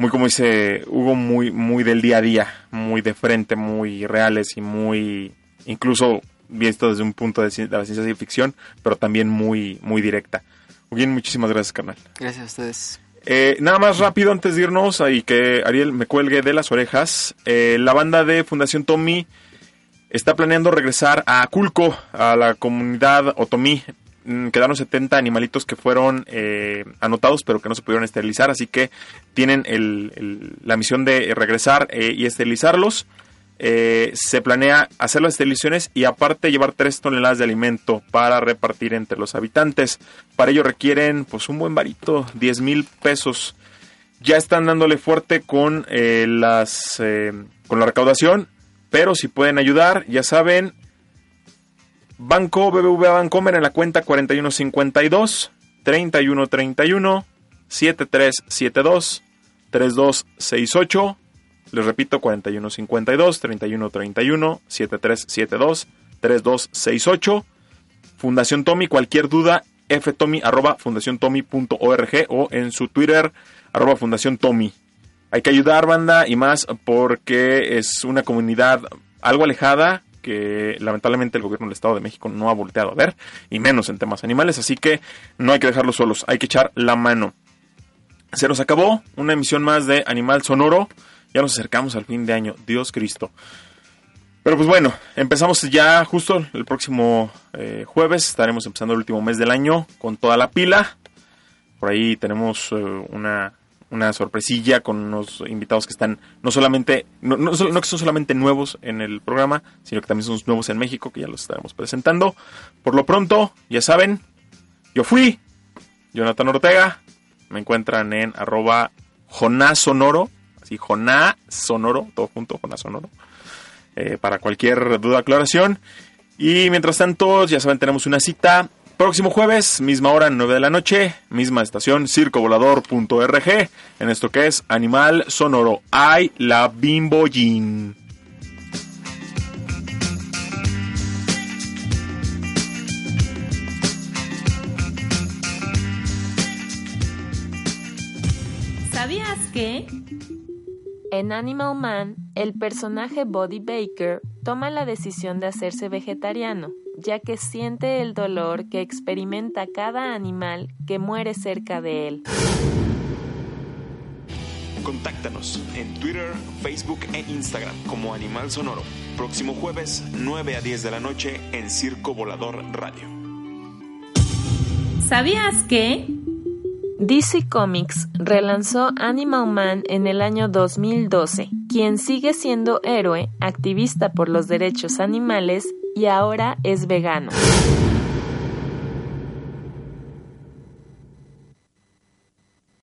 muy como dice Hugo, muy, muy del día a día, muy de frente, muy reales y muy, incluso visto desde un punto de, la ciencia ficción, pero también muy, muy directa. Bien, muchísimas gracias, carnal. Gracias a ustedes. Eh, nada más rápido antes de irnos y que Ariel me cuelgue de las orejas. eh, la banda de Fundación Tommy está planeando regresar a Culco, a la comunidad Otomí. Mm, Quedaron 70 animalitos que fueron eh, anotados pero que no se pudieron esterilizar, así que tienen la misión de regresar eh, y esterilizarlos. Eh, se planea hacer las esterilizaciones y aparte llevar 3 toneladas de alimento para repartir entre los habitantes. Para ello requieren pues un buen varito, 10 mil pesos. Ya están dándole fuerte con las con la recaudación, pero si pueden ayudar, ya saben, Banco BBVA Bancomer en la cuenta 4152 3131 7372 3268 les repito, 4152 3131 7372 3268 Fundación Tommy, cualquier duda, ftomy arroba fundaciontommy.org o en su Twitter arroba fundación Tommy. Hay que ayudar, banda, y más porque es una comunidad algo alejada que lamentablemente el gobierno del Estado de México no ha volteado a ver, y menos en temas animales, así que no hay que dejarlos solos, hay que echar la mano. Se nos acabó una emisión más de Animal Sonoro. Ya nos acercamos al fin de año. Dios Cristo. Pero pues bueno, empezamos ya justo el próximo eh, jueves. Estaremos empezando el último mes del año con toda la pila. Por ahí tenemos eh, una, una sorpresilla con unos invitados que están no solamente, no, no, que son solamente nuevos en el programa, sino que también son nuevos en México, que ya los estaremos presentando. Por lo pronto, ya saben, yo fui Jonathan Ortega. Me encuentran en arroba así jonasonoro, todo junto, jonasonoro, eh, para cualquier duda o aclaración. Y mientras tanto, ya saben, tenemos una cita próximo jueves, misma hora, 9 de la noche, misma estación, circovolador.org, en esto que es Animal Sonoro. ¡Ay, la bimboyin! ¿Sabías que? En Animal Man, el personaje Buddy Baker toma la decisión de hacerse vegetariano, ya que siente el dolor que experimenta cada animal que muere cerca de él. Contáctanos en Twitter, Facebook e Instagram como Animal Sonoro. Próximo jueves, 9 a 10 de la noche en Circo Volador Radio. ¿Sabías que? DC Comics relanzó Animal Man en el año 2012, quien sigue siendo héroe, activista por los derechos animales y ahora es vegano.